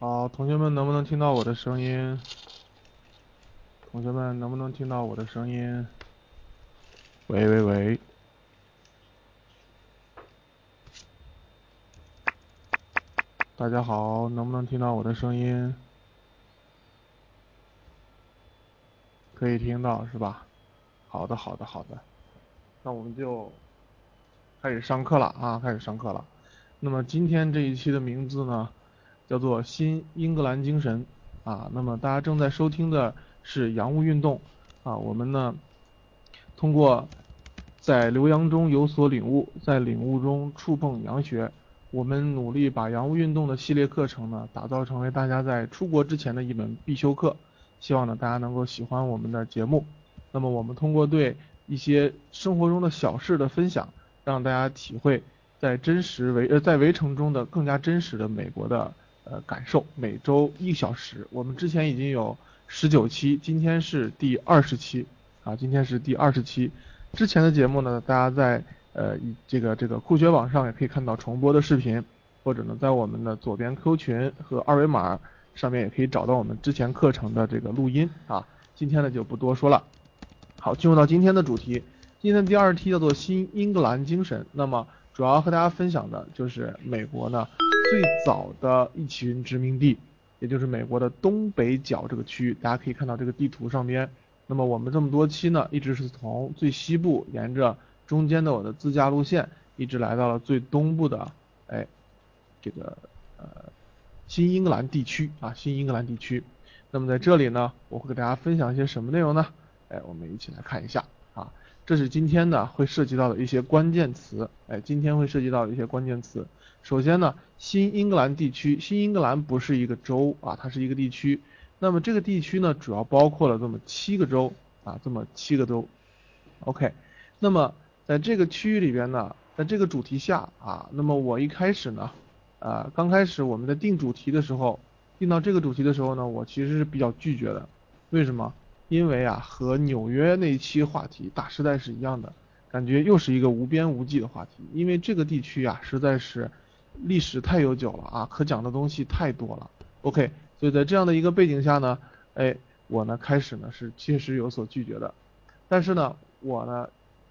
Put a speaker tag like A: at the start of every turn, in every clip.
A: 好，同学们能不能听到我的声音？同学们能不能听到我的声音？喂喂喂！大家好，能不能听到我的声音？可以听到是吧？好的好的好的，那我们就开始上课了啊，开始上课了。那么今天这一期的名字呢，叫做新英格兰精神啊。那么大家正在收听的是洋务运动啊。我们呢，通过在留洋中有所领悟，在领悟中触碰洋学，我们努力把洋务运动的系列课程呢，打造成为大家在出国之前的一门必修课。希望呢大家能够喜欢我们的节目。那么我们通过对一些生活中的小事的分享，让大家体会。在真实围呃在围城中的更加真实的美国的呃感受，每周一小时，我们之前已经有十九期，今天是第二十期啊，今天是第二十期。之前的节目呢，大家在呃这个这个酷学网上也可以看到重播的视频，或者呢在我们的左边 Q 群和二维码上面也可以找到我们之前课程的这个录音啊。今天呢就不多说了，好，进入到今天的主题，今天的第二题叫做新英格兰精神，那么。主要和大家分享的就是美国呢最早的一群殖民地，也就是美国的东北角这个区域。大家可以看到这个地图上边。那么我们这么多期呢，一直是从最西部沿着中间的我的自驾路线，一直来到了最东部的，哎，这个呃新英格兰地区啊，新英格兰地区。那么在这里呢，我会给大家分享一些什么内容呢？哎，我们一起来看一下啊。这是今天呢会涉及到的一些关键词，哎，今天会涉及到的一些关键词。首先呢，新英格兰地区，新英格兰不是一个州啊，它是一个地区。那么这个地区呢，主要包括了这么七个州啊，这么七个州。OK，那么在这个区域里边呢，在这个主题下啊，那么我一开始呢，呃，刚开始我们在定主题的时候，定到这个主题的时候呢，我其实是比较拒绝的，为什么？因为啊，和纽约那一期话题大时代是一样的，感觉又是一个无边无际的话题。因为这个地区啊，实在是历史太悠久了啊，可讲的东西太多了。OK，所以在这样的一个背景下呢，哎，我呢开始呢是确实有所拒绝的。但是呢，我呢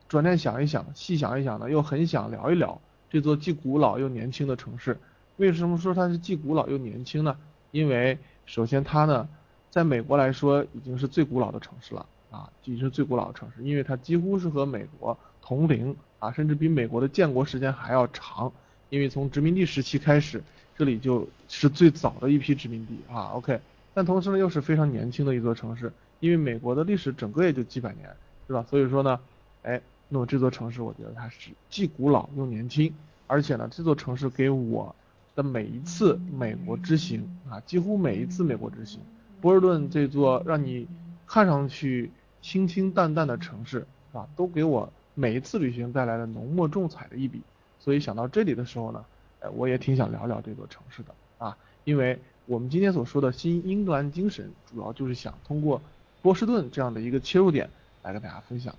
A: 转念想一想，细想一想呢，又很想聊一聊这座既古老又年轻的城市。为什么说它是既古老又年轻呢？因为首先它呢。在美国来说，已经是最古老的城市了啊，已经是最古老的城市，因为它几乎是和美国同龄啊，甚至比美国的建国时间还要长，因为从殖民地时期开始，这里就是最早的一批殖民地啊。OK，但同时呢，又是非常年轻的一座城市，因为美国的历史整个也就几百年，是吧？所以说呢，哎，那么这座城市，我觉得它是既古老又年轻，而且呢，这座城市给我的每一次美国之行啊，几乎每一次美国之行。波士顿这座让你看上去清清淡淡的城市，啊？都给我每一次旅行带来了浓墨重彩的一笔。所以想到这里的时候呢，哎，我也挺想聊聊这座城市的啊，因为我们今天所说的新英格兰精神，主要就是想通过波士顿这样的一个切入点来跟大家分享。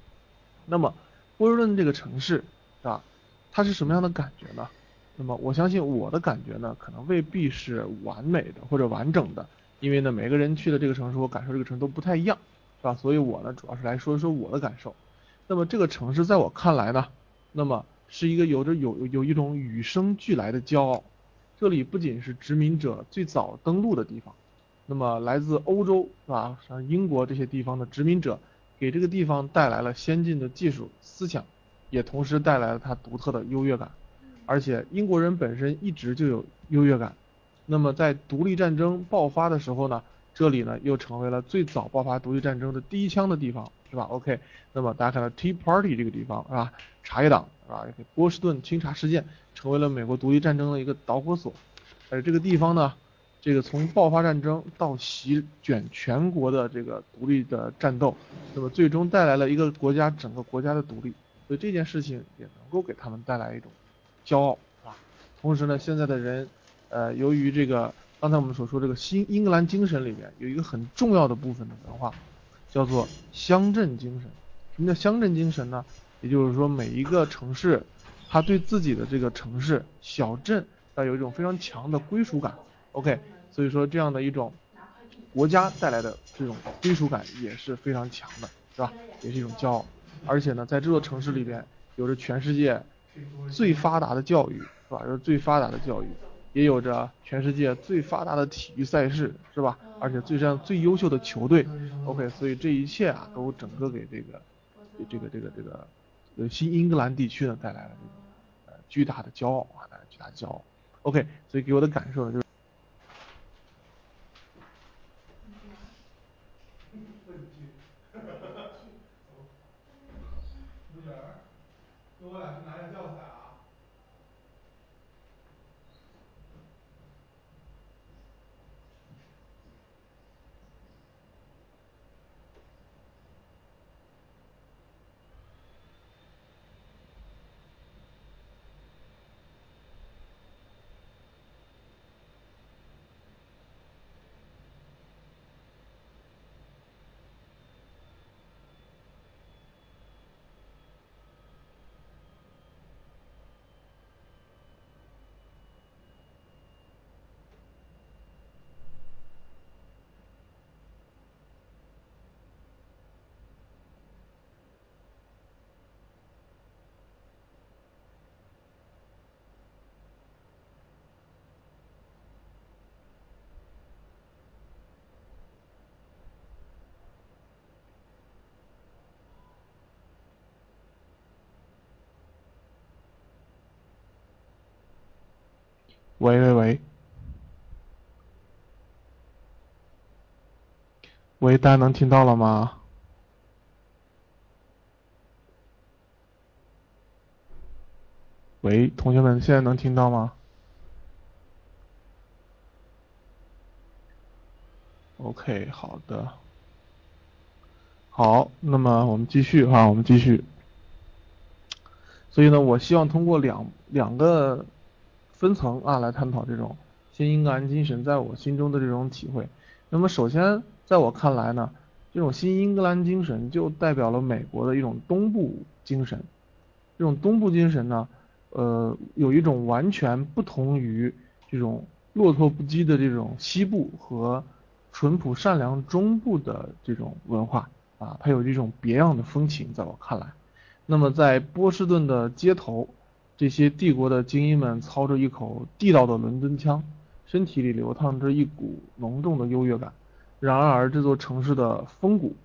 A: 那么波士顿这个城市，是吧？它是什么样的感觉呢？那么我相信我的感觉呢，可能未必是完美的或者完整的。因为呢，每个人去的这个城市，我感受这个城市都不太一样，是吧？所以我呢，主要是来说一说我的感受。那么这个城市在我看来呢，那么是一个有着有有一种与生俱来的骄傲。这里不仅是殖民者最早登陆的地方，那么来自欧洲，是吧？像英国这些地方的殖民者，给这个地方带来了先进的技术思想，也同时带来了它独特的优越感。而且英国人本身一直就有优越感。那么在独立战争爆发的时候呢，这里呢又成为了最早爆发独立战争的第一枪的地方，是吧？OK，那么大家看到 Tea Party 这个地方是吧？茶叶党是吧？波士顿清查事件成为了美国独立战争的一个导火索，而这个地方呢，这个从爆发战争到席卷全国的这个独立的战斗，那么最终带来了一个国家整个国家的独立，所以这件事情也能够给他们带来一种骄傲，是吧？同时呢，现在的人。呃，由于这个刚才我们所说这个新英格兰精神里面有一个很重要的部分的文化，叫做乡镇精神。什么叫乡镇精神呢？也就是说每一个城市，它对自己的这个城市小镇要有一种非常强的归属感。OK，所以说这样的一种国家带来的这种归属感也是非常强的，是吧？也是一种骄傲。而且呢，在这座城市里边，有着全世界最发达的教育，是吧？有最发达的教育，也有着全世界最发达的体育赛事，是吧？而且最上最优秀的球队，OK，所以这一切啊，都整个给这个这个这个这个呃新英格兰地区呢带来了呃巨大的骄傲啊，带来巨大的骄傲。OK，所以给我的感受呢就是。喂喂喂，喂，大家能听到了吗？喂，同学们，现在能听到吗？OK，好的，好，那么我们继续哈，我们继续。所以呢，我希望通过两两个。分层啊，来探讨这种新英格兰精神在我心中的这种体会。那么首先，在我看来呢，这种新英格兰精神就代表了美国的一种东部精神。这种东部精神呢，呃，有一种完全不同于这种落拓不羁的这种西部和淳朴善良中部的这种文化啊，它有这种别样的风情，在我看来。那么在波士顿的街头。这些帝国的精英们操着一口地道的伦敦腔，身体里流淌着一股浓重的优越感。然而，这座城市的风骨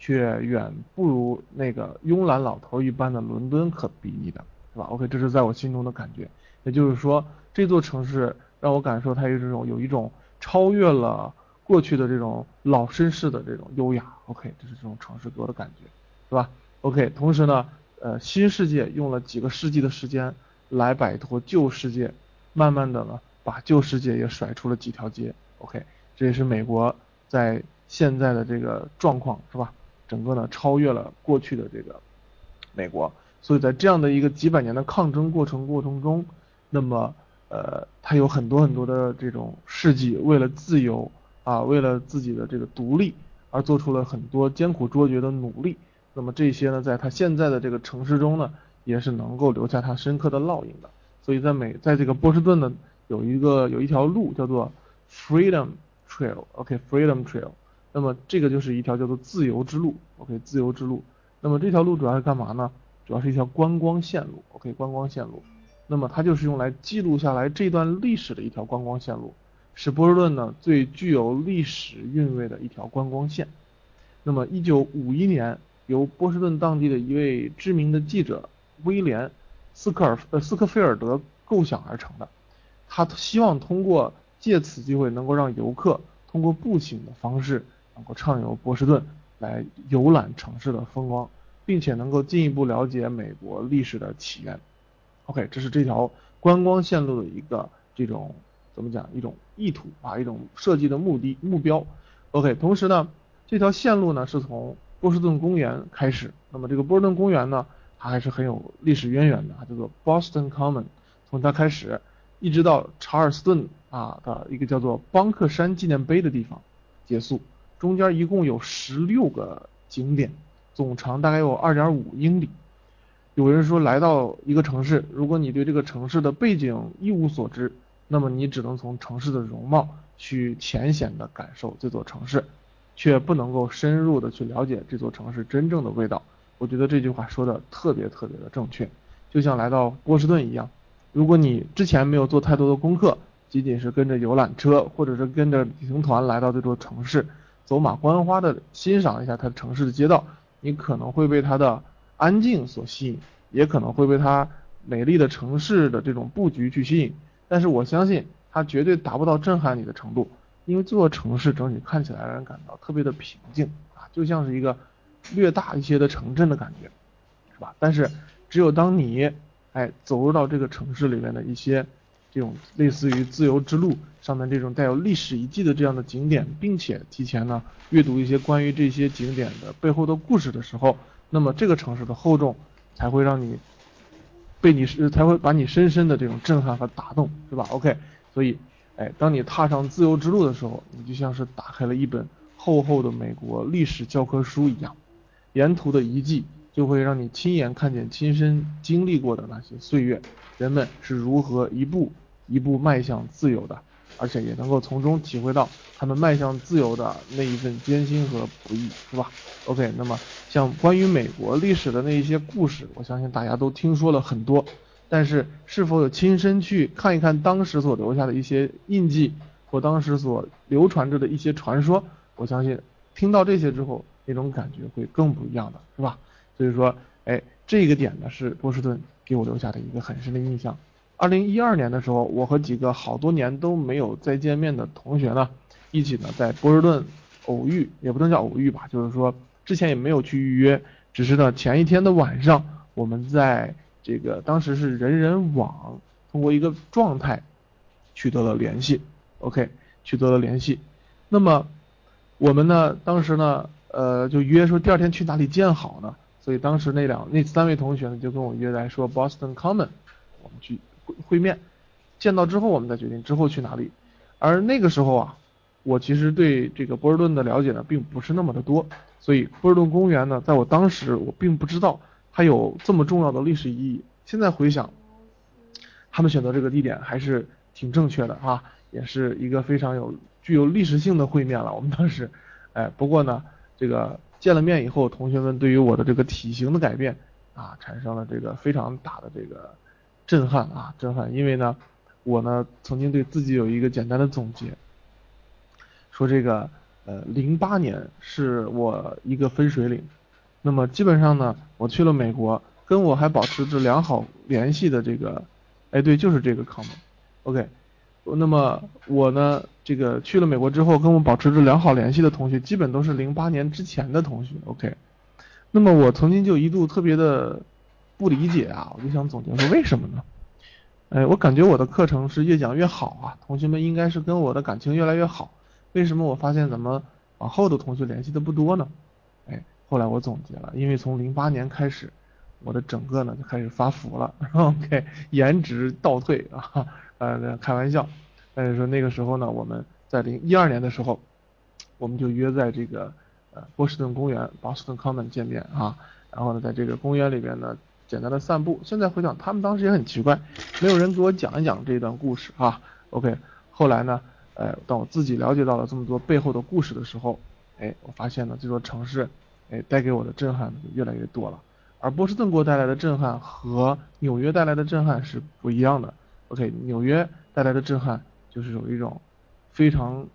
A: 却远不如那个慵懒老头一般的伦敦可比拟的，是吧？OK，这是在我心中的感觉。也就是说，这座城市让我感受它有这种有一种超越了过去的这种老绅士的这种优雅。OK，这是这种城市给我的感觉，是吧？OK，同时呢。呃，新世界用了几个世纪的时间来摆脱旧世界，慢慢的呢，把旧世界也甩出了几条街。OK，这也是美国在现在的这个状况，是吧？整个呢超越了过去的这个美国，所以在这样的一个几百年的抗争过程过程中，那么呃，它有很多很多的这种事迹，为了自由啊，为了自己的这个独立而做出了很多艰苦卓绝的努力。那么这些呢，在他现在的这个城市中呢，也是能够留下他深刻的烙印的。所以在美，在这个波士顿呢，有一个有一条路叫做 Freedom Trail，OK，Freedom Trail。那么这个就是一条叫做自由之路，OK，自由之路。那么这条路主要是干嘛呢？主要是一条观光线路，OK，观光线路。那么它就是用来记录下来这段历史的一条观光线路，是波士顿呢最具有历史韵味的一条观光线。那么1951年。由波士顿当地的一位知名的记者威廉斯科尔呃斯科菲尔德构想而成的，他希望通过借此机会能够让游客通过步行的方式能够畅游波士顿，来游览城市的风光，并且能够进一步了解美国历史的起源。OK，这是这条观光线路的一个这种怎么讲一种意图啊一种设计的目的目标。OK，同时呢这条线路呢是从波士顿公园开始，那么这个波士顿公园呢，它还是很有历史渊源的，叫做 Boston Common，从它开始，一直到查尔斯顿啊的一个叫做邦克山纪念碑的地方结束，中间一共有十六个景点，总长大概有二点五英里。有人说来到一个城市，如果你对这个城市的背景一无所知，那么你只能从城市的容貌去浅显的感受这座城市，却不能够深入的去了解这座城市真正的味道。我觉得这句话说的特别特别的正确，就像来到波士顿一样，如果你之前没有做太多的功课，仅仅是跟着游览车或者是跟着旅行团来到这座城市，走马观花的欣赏一下它城市的街道，你可能会被它的安静所吸引，也可能会被它美丽的城市的这种布局去吸引。但是我相信它绝对达不到震撼你的程度，因为这座城市整体看起来让人感到特别的平静啊，就像是一个。略大一些的城镇的感觉，是吧？但是只有当你哎走入到这个城市里面的一些这种类似于自由之路上面这种带有历史遗迹的这样的景点，并且提前呢阅读一些关于这些景点的背后的故事的时候，那么这个城市的厚重才会让你被你是才会把你深深的这种震撼和打动，是吧？OK，所以哎，当你踏上自由之路的时候，你就像是打开了一本厚厚的美国历史教科书一样。沿途的遗迹就会让你亲眼看见、亲身经历过的那些岁月，人们是如何一步一步迈向自由的，而且也能够从中体会到他们迈向自由的那一份艰辛和不易，是吧？OK，那么像关于美国历史的那一些故事，我相信大家都听说了很多，但是是否有亲身去看一看当时所留下的一些印记或当时所流传着的一些传说，我相信听到这些之后。那种感觉会更不一样的是吧？所以说，哎，这个点呢是波士顿给我留下的一个很深的印象。二零一二年的时候，我和几个好多年都没有再见面的同学呢，一起呢在波士顿偶遇，也不能叫偶遇吧，就是说之前也没有去预约，只是呢前一天的晚上，我们在这个当时是人人网通过一个状态取得了联系，OK，取得了联系。那么我们呢当时呢。呃，就约说第二天去哪里见好呢？所以当时那两那三位同学呢，就跟我约来说 Boston Common，我们去会面，见到之后我们再决定之后去哪里。而那个时候啊，我其实对这个波士顿的了解呢，并不是那么的多，所以波士顿公园呢，在我当时我并不知道它有这么重要的历史意义。现在回想，他们选择这个地点还是挺正确的啊，也是一个非常有具有历史性的会面了。我们当时，哎，不过呢。这个见了面以后，同学们对于我的这个体型的改变啊，产生了这个非常大的这个震撼啊，震撼。因为呢，我呢曾经对自己有一个简单的总结，说这个呃，零八年是我一个分水岭。那么基本上呢，我去了美国，跟我还保持着良好联系的这个，哎，对，就是这个 common，OK。那么我呢，这个去了美国之后，跟我保持着良好联系的同学，基本都是零八年之前的同学。OK，那么我曾经就一度特别的不理解啊，我就想总结说为什么呢？哎，我感觉我的课程是越讲越好啊，同学们应该是跟我的感情越来越好，为什么我发现怎么往后的同学联系的不多呢？哎，后来我总结了，因为从零八年开始，我的整个呢就开始发福了。OK，颜值倒退啊。呃，开玩笑，但是说那个时候呢，我们在零一二年的时候，我们就约在这个呃波士顿公园 Boston Common 见面啊，然后呢，在这个公园里边呢，简单的散步。现在回想，他们当时也很奇怪，没有人给我讲一讲这段故事啊。OK，后来呢，呃，当我自己了解到了这么多背后的故事的时候，哎，我发现呢，这座城市，哎，带给我的震撼越来越多了。而波士顿给我带来的震撼和纽约带来的震撼是不一样的。OK，纽约带来的震撼就是有一种非常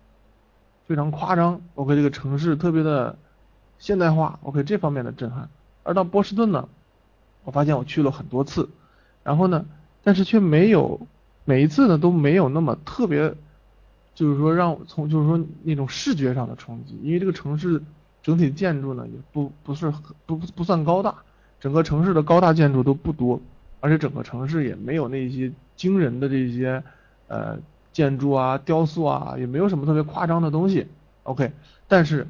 A: 非常夸张。OK，这个城市特别的现代化。OK，这方面的震撼。而到波士顿呢，我发现我去了很多次，然后呢，但是却没有每一次呢都没有那么特别，就是说让从就是说那种视觉上的冲击。因为这个城市整体建筑呢也不不是很不不算高大，整个城市的高大建筑都不多。而且整个城市也没有那些惊人的这些呃建筑啊、雕塑啊，也没有什么特别夸张的东西。OK，但是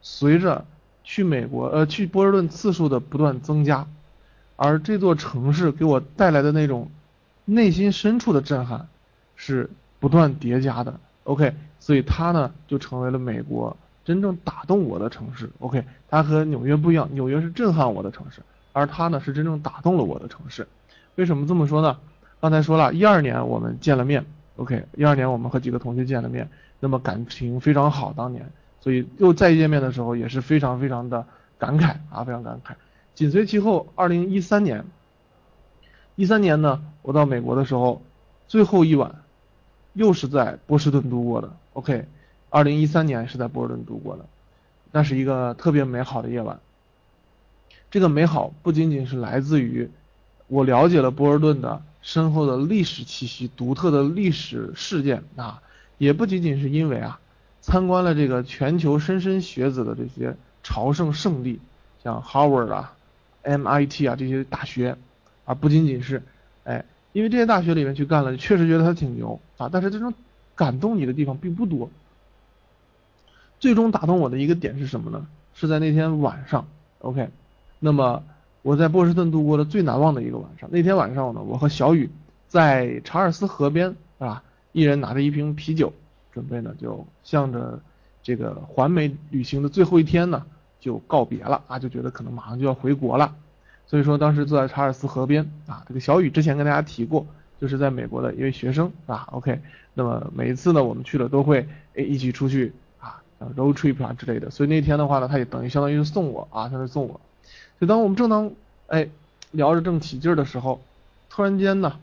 A: 随着去美国呃去波士顿次数的不断增加，而这座城市给我带来的那种内心深处的震撼是不断叠加的。OK，所以它呢就成为了美国真正打动我的城市。OK，它和纽约不一样，纽约是震撼我的城市。而它呢，是真正打动了我的城市。为什么这么说呢？刚才说了一二年我们见了面，OK，一二年我们和几个同学见了面，那么感情非常好，当年，所以又再见面的时候也是非常非常的感慨啊，非常感慨。紧随其后，二零一三年，一三年呢，我到美国的时候，最后一晚又是在波士顿度过的。OK，二零一三年是在波尔顿度过的，那是一个特别美好的夜晚。这个美好不仅仅是来自于我了解了波尔顿的深厚的历史气息、独特的历史事件啊，也不仅仅是因为啊参观了这个全球莘莘学子的这些朝圣圣地，像 Harvard 啊。MIT 啊这些大学，而不仅仅是，哎，因为这些大学里面去干了，确实觉得他挺牛啊，但是这种感动你的地方并不多。最终打动我的一个点是什么呢？是在那天晚上，OK，那么我在波士顿度过的最难忘的一个晚上。那天晚上呢，我和小雨在查尔斯河边，啊，一人拿着一瓶啤酒，准备呢就向着这个环美旅行的最后一天呢。就告别了啊，就觉得可能马上就要回国了，所以说当时坐在查尔斯河边啊，这个小雨之前跟大家提过，就是在美国的一位学生啊，OK，那么每一次呢我们去了都会诶一起出去啊，road trip 啊之类的，所以那天的话呢，他也等于相当于是送我啊，他是送我，就当我们正当哎聊着正起劲的时候，突然间呢，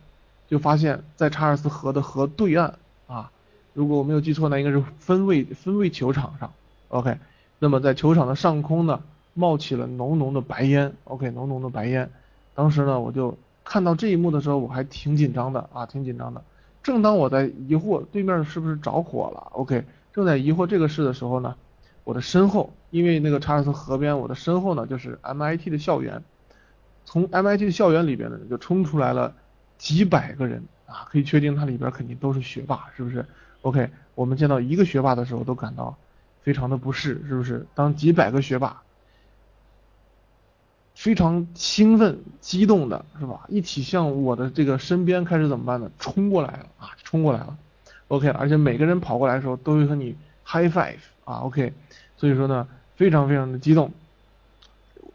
A: 就发现在查尔斯河的河对岸啊，如果我没有记错，那应该是分位分位球场上，OK。那么在球场的上空呢，冒起了浓浓的白烟。OK，浓浓的白烟。当时呢，我就看到这一幕的时候，我还挺紧张的啊，挺紧张的。正当我在疑惑对面是不是着火了，OK，正在疑惑这个事的时候呢，我的身后，因为那个查尔斯河边，我的身后呢就是 MIT 的校园。从 MIT 的校园里边呢，就冲出来了几百个人啊，可以确定它里边肯定都是学霸，是不是？OK，我们见到一个学霸的时候都感到。非常的不适，是不是？当几百个学霸非常兴奋、激动的，是吧？一起向我的这个身边开始怎么办呢？冲过来了啊，冲过来了。OK，而且每个人跑过来的时候都会和你 high five 啊。OK，所以说呢，非常非常的激动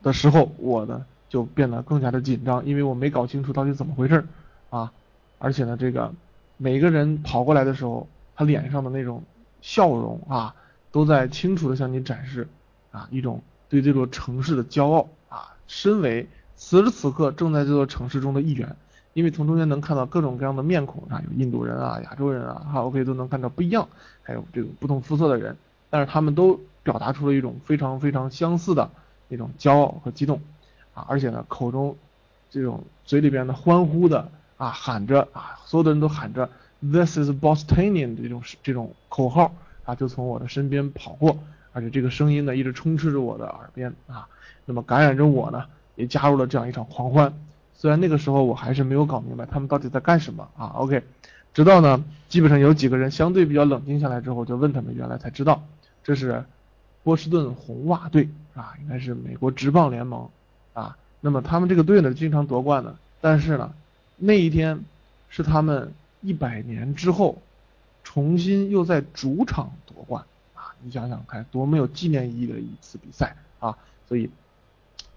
A: 的时候，我呢就变得更加的紧张，因为我没搞清楚到底怎么回事啊。而且呢，这个每个人跑过来的时候，他脸上的那种笑容啊。都在清楚的向你展示，啊，一种对这座城市的骄傲啊。身为此时此刻正在这座城市中的一员，因为从中间能看到各种各样的面孔啊，有印度人啊、亚洲人啊，哈，OK 都能看到不一样，还有这种不同肤色的人，但是他们都表达出了一种非常非常相似的那种骄傲和激动，啊，而且呢，口中这种嘴里边的欢呼的啊，喊着啊，所有的人都喊着 This is Bostonian 这种这种口号。啊，就从我的身边跑过，而且这个声音呢一直充斥着我的耳边啊，那么感染着我呢，也加入了这样一场狂欢。虽然那个时候我还是没有搞明白他们到底在干什么啊。OK，直到呢，基本上有几个人相对比较冷静下来之后，就问他们，原来才知道这是波士顿红袜队啊，应该是美国职棒联盟啊。那么他们这个队呢，经常夺冠的，但是呢，那一天是他们一百年之后。重新又在主场夺冠啊！你想想看，多么有纪念意义的一次比赛啊！所以，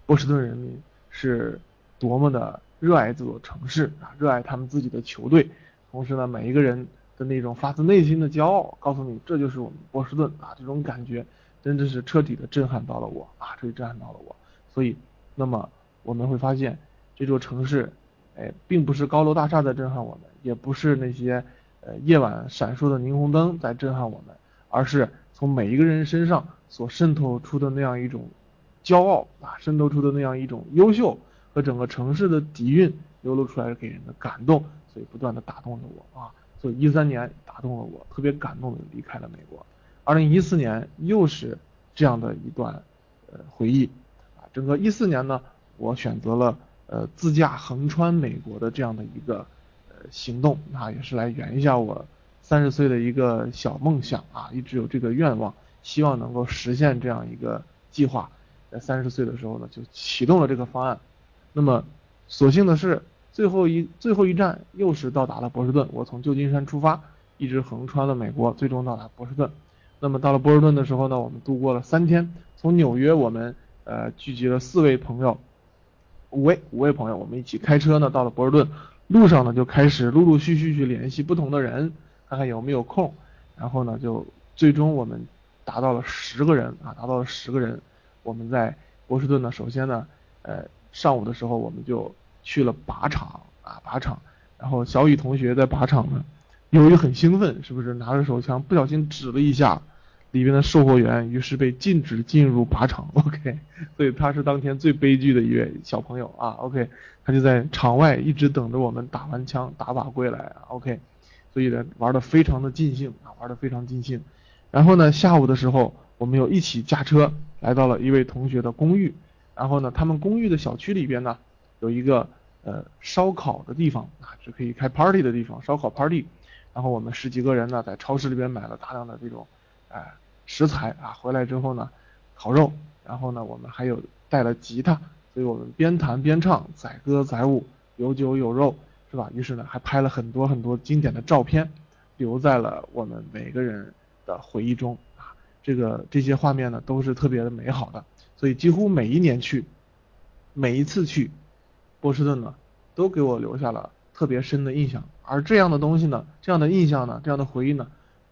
A: 波士顿人民是多么的热爱这座城市啊，热爱他们自己的球队。同时呢，每一个人的那种发自内心的骄傲，告诉你这就是我们波士顿啊！这种感觉真的是彻底的震撼到了我啊！彻底震撼到了我。所以，那么我们会发现，这座城市，哎，并不是高楼大厦在震撼我们，也不是那些。呃，夜晚闪烁的霓虹灯在震撼我们，而是从每一个人身上所渗透出的那样一种骄傲啊，渗透出的那样一种优秀和整个城市的底蕴流露出来给人的感动，所以不断的打动了我啊。所以一三年打动了我，特别感动的离开了美国。二零一四年又是这样的一段呃回忆啊。整个一四年呢，我选择了呃自驾横穿美国的这样的一个呃。行动啊，也是来圆一下我三十岁的一个小梦想啊，一直有这个愿望，希望能够实现这样一个计划。在三十岁的时候呢，就启动了这个方案。那么，所幸的是，最后一最后一站又是到达了波士顿。我从旧金山出发，一直横穿了美国，最终到达波士顿。那么到了波士顿的时候呢，我们度过了三天。从纽约，我们呃聚集了四位朋友，五位五位朋友，我们一起开车呢到了波士顿。路上呢，就开始陆陆续续去联系不同的人看看有没有空。然后呢，就最终我们达到了十个人啊，达到了十个人。我们在波士顿呢，首先呢，呃，上午的时候我们就去了靶场啊，靶场。然后小雨同学在靶场呢，由于很兴奋，是不是拿着手枪不小心指了一下里边的售货员，于是被禁止进入靶场。OK，所以他是当天最悲剧的一位小朋友啊。OK，他就在场外一直等着我们打完枪打靶归来啊。OK，所以呢玩的非常的尽兴啊，玩的非常尽兴。然后呢下午的时候，我们又一起驾车来到了一位同学的公寓。然后呢他们公寓的小区里边呢有一个。呃，烧烤的地方啊，是可以开 party 的地方，烧烤 party。然后我们十几个人呢，在超市里边买了大量的这种，哎，食材啊，回来之后呢，烤肉。然后呢，我们还有带了吉他，所以我们边弹边唱，载歌载舞，有酒有肉，是吧？于是呢，还拍了很多很多经典的照片，留在了我们每个人的回忆中。这个这些画面呢，都是特别的美好的。所以几乎每一年去，每一次去。波士顿呢，都给我留下了特别深的印象。而这样的东西呢，这样的印象呢，这样的回忆呢，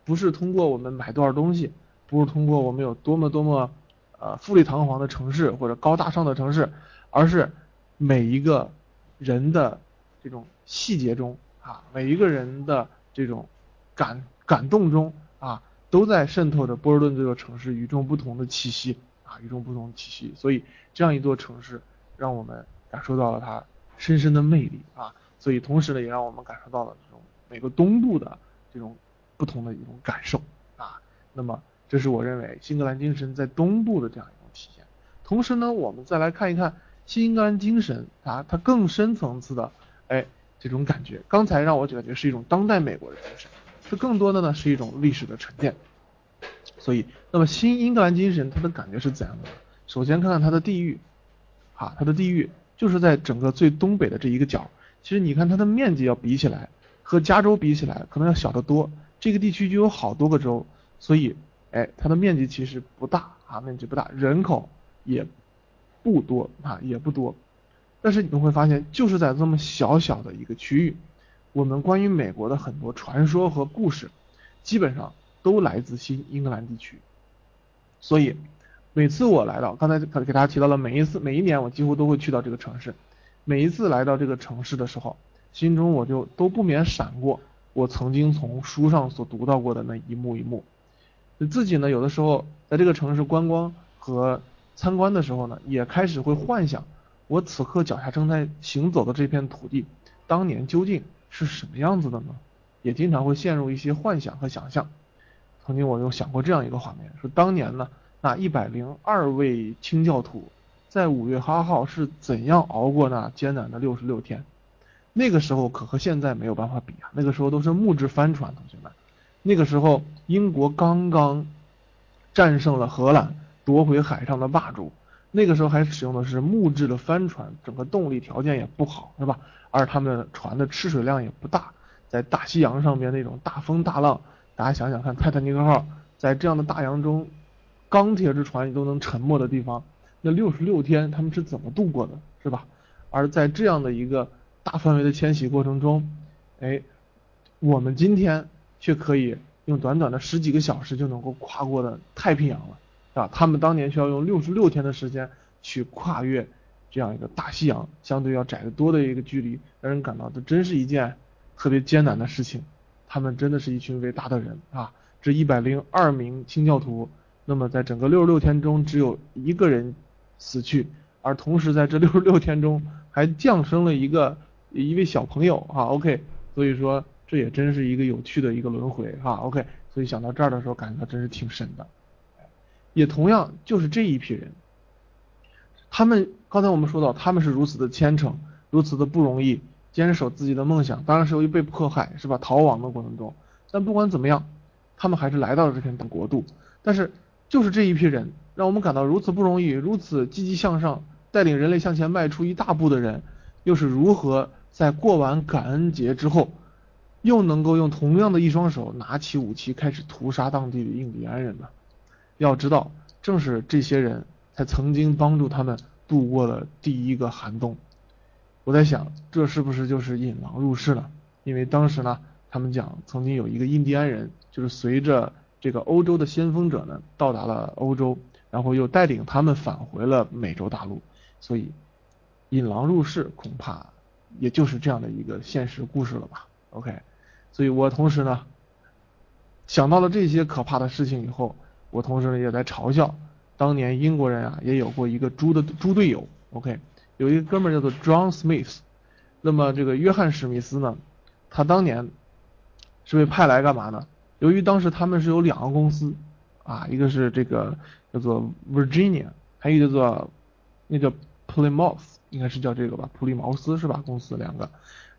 A: 不是通过我们买多少东西，不是通过我们有多么多么呃富丽堂皇的城市或者高大上的城市，而是每一个人的这种细节中啊，每一个人的这种感感动中啊，都在渗透着波士顿这座城市与众不同的气息啊，与众不同的气息。所以这样一座城市，让我们。感受到了它深深的魅力啊，所以同时呢，也让我们感受到了这种美国东部的这种不同的一种感受啊。那么，这是我认为新英格兰精神在东部的这样一种体现。同时呢，我们再来看一看新英格兰精神啊，它更深层次的哎这种感觉。刚才让我感觉是一种当代美国的精神，这更多的呢是一种历史的沉淀。所以，那么新英格兰精神它的感觉是怎样的？首先看看它的地域，啊，它的地域。就是在整个最东北的这一个角，其实你看它的面积要比起来，和加州比起来可能要小得多。这个地区就有好多个州，所以，哎，它的面积其实不大啊，面积不大，人口也不多啊，也不多。但是你们会发现，就是在这么小小的一个区域，我们关于美国的很多传说和故事，基本上都来自新英格兰地区，所以。每次我来到，刚才给给大家提到了，每一次每一年我几乎都会去到这个城市。每一次来到这个城市的时候，心中我就都不免闪过我曾经从书上所读到过的那一幕一幕。自己呢，有的时候在这个城市观光和参观的时候呢，也开始会幻想，我此刻脚下正在行走的这片土地，当年究竟是什么样子的呢？也经常会陷入一些幻想和想象。曾经我就想过这样一个画面，说当年呢。那一百零二位清教徒，在五月八号是怎样熬过那艰难的六十六天？那个时候可和现在没有办法比啊！那个时候都是木质帆船，同学们。那个时候英国刚刚战胜了荷兰，夺回海上的霸主。那个时候还使用的是木质的帆船，整个动力条件也不好，是吧？而他们船的吃水量也不大，在大西洋上面那种大风大浪，大家想想看，泰坦尼克号在这样的大洋中。钢铁之船都能沉没的地方，那六十六天他们是怎么度过的，是吧？而在这样的一个大范围的迁徙过程中，哎，我们今天却可以用短短的十几个小时就能够跨过的太平洋了，啊，他们当年需要用六十六天的时间去跨越这样一个大西洋，相对要窄得多的一个距离，让人感到这真是一件特别艰难的事情。他们真的是一群伟大的人啊！这一百零二名清教徒。那么在整个六十六天中，只有一个人死去，而同时在这六十六天中还降生了一个一位小朋友啊，OK，所以说这也真是一个有趣的一个轮回哈，OK，所以想到这儿的时候，感觉到真是挺神的。也同样就是这一批人，他们刚才我们说到，他们是如此的虔诚，如此的不容易坚守自己的梦想，当然是由于被迫害是吧？逃亡的过程中，但不管怎么样，他们还是来到了这片国度，但是。就是这一批人，让我们感到如此不容易，如此积极向上，带领人类向前迈出一大步的人，又是如何在过完感恩节之后，又能够用同样的一双手拿起武器开始屠杀当地的印第安人呢？要知道，正是这些人才曾经帮助他们度过了第一个寒冬。我在想，这是不是就是引狼入室呢？因为当时呢，他们讲曾经有一个印第安人，就是随着这个欧洲的先锋者呢到达了欧洲，然后又带领他们返回了美洲大陆，所以引狼入室恐怕也就是这样的一个现实故事了吧。OK，所以我同时呢想到了这些可怕的事情以后，我同时呢也在嘲笑当年英国人啊也有过一个猪的猪队友。OK，有一个哥们儿叫做 John Smith，那么这个约翰史密斯呢，他当年。是被派来干嘛呢？由于当时他们是有两个公司，啊，一个是这个叫做 Virginia，还有一个叫做那个 Plymouth，应该是叫这个吧，普利茅斯是吧？公司两个，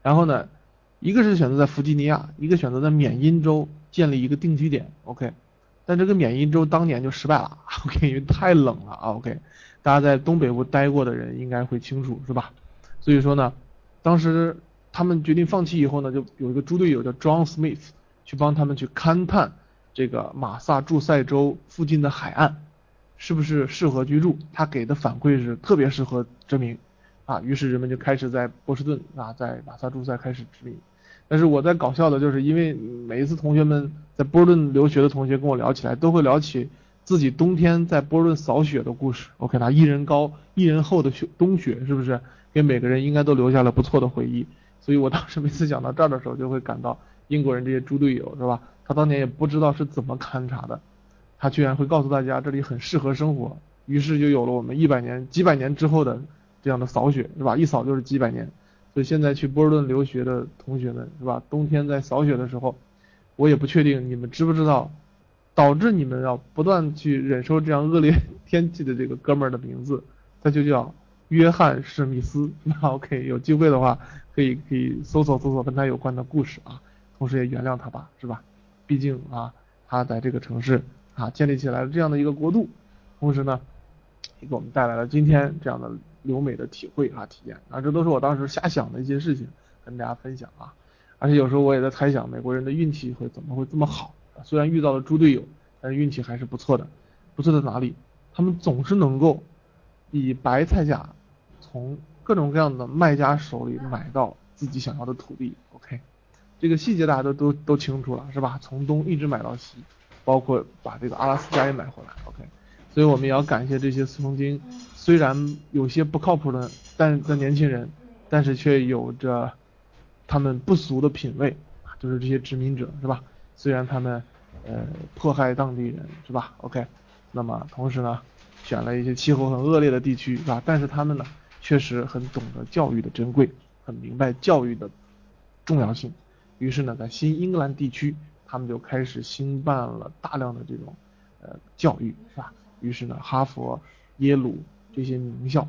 A: 然后呢，一个是选择在弗吉尼亚，一个选择在缅因州建立一个定居点，OK，但这个缅因州当年就失败了，OK，因为太冷了啊，OK，大家在东北部待过的人应该会清楚是吧？所以说呢，当时。他们决定放弃以后呢，就有一个猪队友叫 John Smith 去帮他们去勘探这个马萨诸塞州附近的海岸是不是适合居住。他给的反馈是特别适合殖民啊，于是人们就开始在波士顿啊，在马萨诸塞开始殖民。但是我在搞笑的就是，因为每一次同学们在波顿留学的同学跟我聊起来，都会聊起自己冬天在波顿扫雪的故事。OK，那一人高一人厚的雪冬雪是不是给每个人应该都留下了不错的回忆？所以我当时每次讲到这儿的时候，就会感到英国人这些猪队友是吧？他当年也不知道是怎么勘察的，他居然会告诉大家这里很适合生活，于是就有了我们一百年、几百年之后的这样的扫雪是吧？一扫就是几百年。现在去波士顿留学的同学们是吧？冬天在扫雪的时候，我也不确定你们知不知道，导致你们要不断去忍受这样恶劣 天气的这个哥们儿的名字，他就叫。约翰史密斯，那 OK，有机会的话可以可以搜索搜索跟他有关的故事啊，同时也原谅他吧，是吧？毕竟啊，他在这个城市啊建立起来了这样的一个国度，同时呢，也给我们带来了今天这样的留美的体会啊体验啊，这都是我当时瞎想的一些事情跟大家分享啊，而且有时候我也在猜想美国人的运气会怎么会这么好，虽然遇到了猪队友，但是运气还是不错的，不错在哪里？他们总是能够以白菜价。从各种各样的卖家手里买到自己想要的土地，OK，这个细节大家都都都清楚了，是吧？从东一直买到西，包括把这个阿拉斯加也买回来，OK，所以我们也要感谢这些曾经虽然有些不靠谱的但的年轻人，但是却有着他们不俗的品味，就是这些殖民者，是吧？虽然他们呃迫害当地人，是吧？OK，那么同时呢，选了一些气候很恶劣的地区，是吧？但是他们呢？确实很懂得教育的珍贵，很明白教育的重要性。于是呢，在新英格兰地区，他们就开始兴办了大量的这种呃教育，是吧？于是呢，哈佛、耶鲁这些名校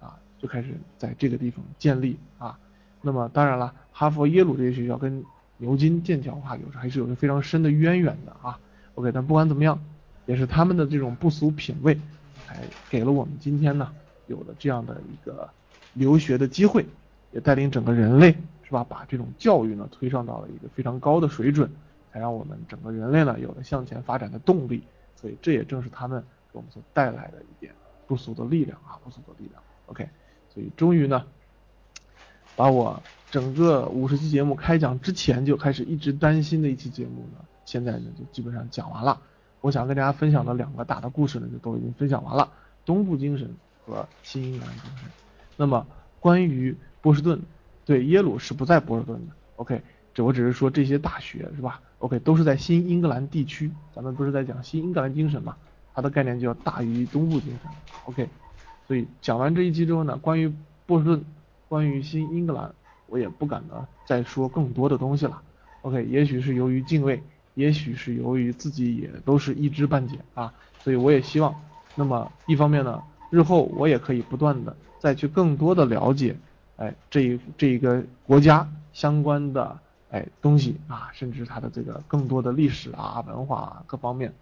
A: 啊，就开始在这个地方建立啊。那么当然了，哈佛、耶鲁这些学校跟牛津、剑桥啊，有时还是有着非常深的渊源的啊。OK，但不管怎么样，也是他们的这种不俗品味，才给了我们今天呢。有了这样的一个留学的机会，也带领整个人类是吧，把这种教育呢推上到了一个非常高的水准，才让我们整个人类呢有了向前发展的动力。所以这也正是他们给我们所带来的一点不俗的力量啊，不俗的力量。OK，所以终于呢，把我整个五十期节目开讲之前就开始一直担心的一期节目呢，现在呢就基本上讲完了。我想跟大家分享的两个大的故事呢，就都已经分享完了。东部精神。和新英格兰精神。那么关于波士顿，对耶鲁是不在波士顿的。OK，这我只是说这些大学是吧？OK，都是在新英格兰地区。咱们不是在讲新英格兰精神嘛？它的概念就要大于东部精神。OK，所以讲完这一期之后呢，关于波士顿，关于新英格兰，我也不敢呢再说更多的东西了。OK，也许是由于敬畏，也许是由于自己也都是一知半解啊，所以我也希望，那么一方面呢。日后我也可以不断的再去更多的了解，哎，这一这一个国家相关的哎东西啊，甚至它的这个更多的历史啊、文化各方面，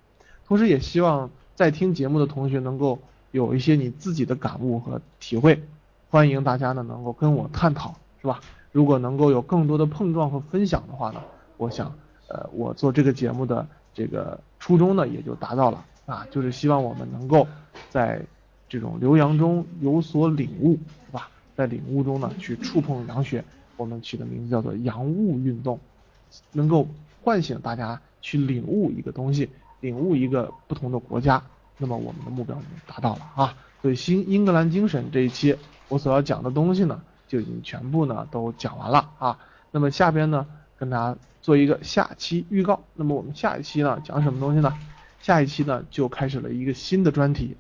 A: 同时也希望在听节目的同学能够有一些你自己的感悟和体会，欢迎大家呢能够跟我探讨，是吧？如果能够有更多的碰撞和分享的话呢，我想，呃，我做这个节目的这个初衷呢也就达到了啊，就是希望我们能够在。这种留洋中有所领悟，是吧？在领悟中呢，去触碰洋学，我们取的名字叫做洋务运动。能够唤醒大家去领悟一个东西，领悟一个不同的国家，那么我们的目标已经达到了啊。所以新英格兰精神这一期我所要讲的东西呢，就已经全部呢都讲完了啊。那么下边呢，跟大家做一个下期预告。那么我们下一期呢讲什么东西呢？下一期呢就开始了一个新的专题，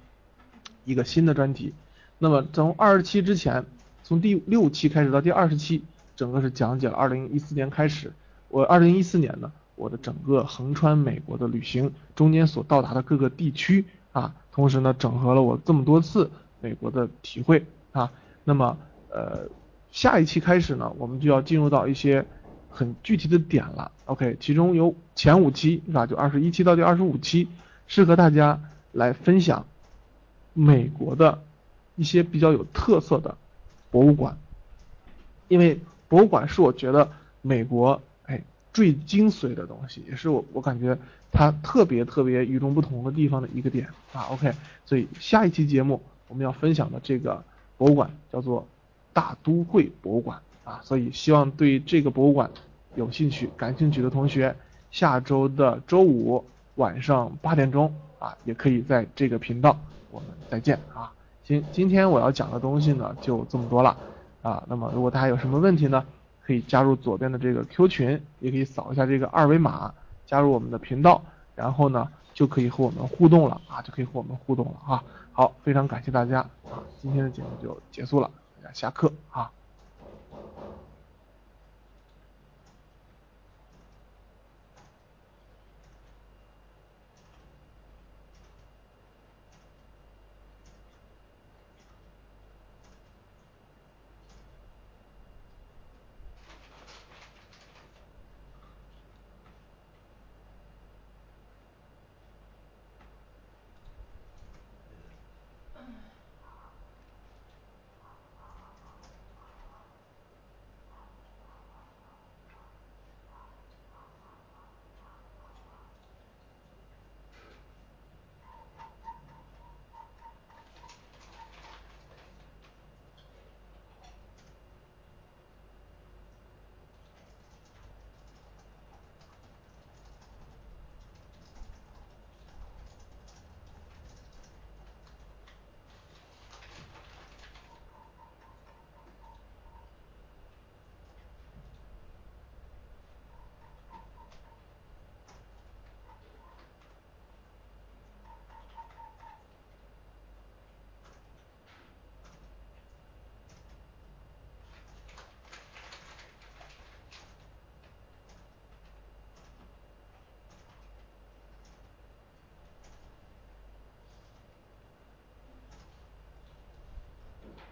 A: 一个新的专题。那么从二十期之前，从第六期开始到第二十期，整个是讲解了二零一四年开始，我二零一四年呢，我的整个横穿美国的旅行中间所到达的各个地区啊，同时呢整合了我这么多次美国的体会啊。那么呃下一期开始呢，我们就要进入到一些很具体的点了。OK，其中有前五期是吧？就二十一期到第二十五期，适合大家来分享美国的。一些比较有特色的博物馆，因为博物馆是我觉得美国最精髓的东西，也是我我感觉它特别特别与众不同的地方的一个点啊。OK，所以下一期节目我们要分享的这个博物馆叫做大都会博物馆啊，所以希望对这个博物馆有兴趣、感兴趣的同学，下周的周五晚上八点钟啊，也可以在这个频道，我们再见啊。今今天我要讲的东西呢，就这么多了啊。那么如果大家有什么问题呢，可以加入左边的这个 Q 群，也可以扫一下这个二维码加入我们的频道，然后呢就可以和我们互动了啊，就可以和我们互动了啊。好，非常感谢大家啊，今天的节目就结束了，大家下课啊。